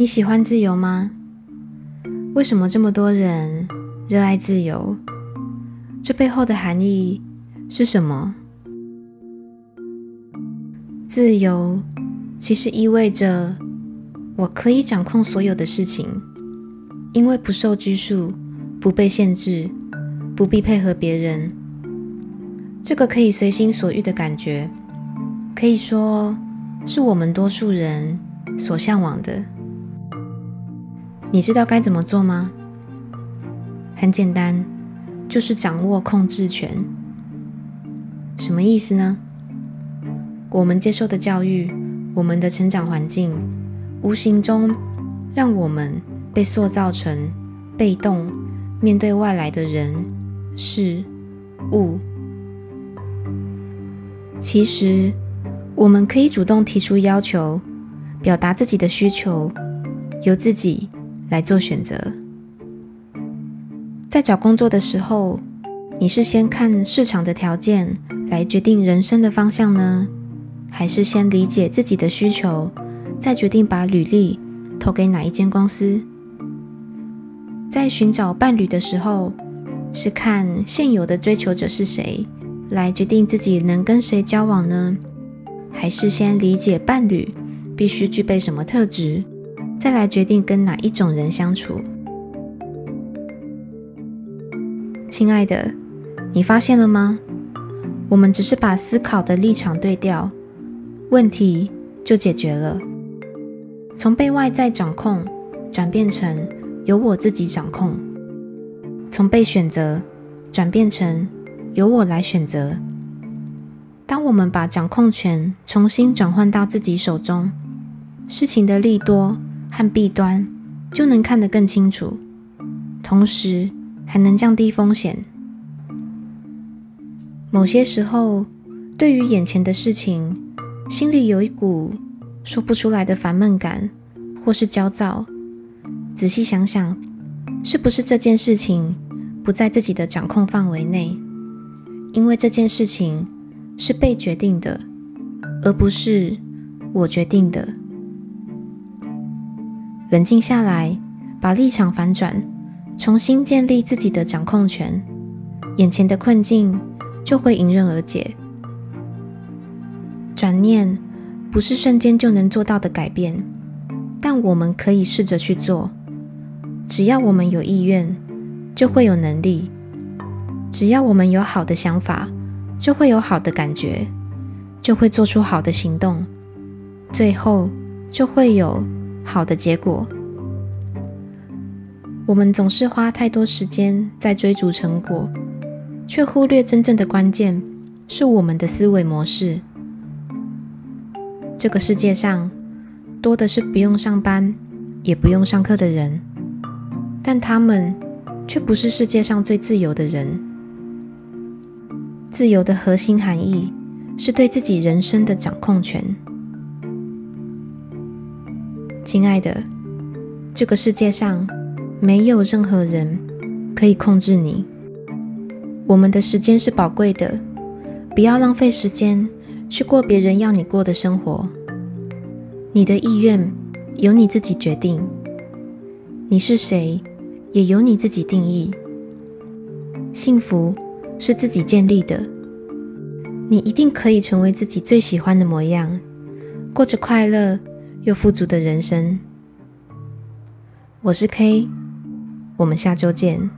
你喜欢自由吗？为什么这么多人热爱自由？这背后的含义是什么？自由其实意味着我可以掌控所有的事情，因为不受拘束，不被限制，不必配合别人。这个可以随心所欲的感觉，可以说是我们多数人所向往的。你知道该怎么做吗？很简单，就是掌握控制权。什么意思呢？我们接受的教育，我们的成长环境，无形中让我们被塑造成被动面对外来的人、事、物。其实，我们可以主动提出要求，表达自己的需求，由自己来做选择。在找工作的时候，你是先看市场的条件来决定人生的方向呢？还是先理解自己的需求，再决定把履历投给哪一间公司？在寻找伴侣的时候，是看现有的追求者是谁，来决定自己能跟谁交往呢？还是先理解伴侣必须具备什么特质，再来决定跟哪一种人相处？亲爱的，你发现了吗？我们只是把思考的立场对调。问题就解决了，从被外在掌控转变成由我自己掌控，从被选择转变成由我来选择。当我们把掌控权重新转换到自己手中，事情的利多和弊端就能看得更清楚，同时还能降低风险。某些时候，对于眼前的事情，心里有一股说不出来的烦闷感，或是焦躁。仔细想想，是不是这件事情不在自己的掌控范围内？因为这件事情是被决定的，而不是我决定的。冷静下来，把立场反转，重新建立自己的掌控权，眼前的困境就会迎刃而解。转念不是瞬间就能做到的改变，但我们可以试着去做。只要我们有意愿，就会有能力；只要我们有好的想法，就会有好的感觉，就会做出好的行动，最后就会有好的结果。我们总是花太多时间在追逐成果，却忽略真正的关键是我们的思维模式。这个世界上多的是不用上班也不用上课的人，但他们却不是世界上最自由的人。自由的核心含义是对自己人生的掌控权。亲爱的，这个世界上没有任何人可以控制你。我们的时间是宝贵的，不要浪费时间。去过别人要你过的生活，你的意愿由你自己决定，你是谁也由你自己定义。幸福是自己建立的，你一定可以成为自己最喜欢的模样，过着快乐又富足的人生。我是 K，我们下周见。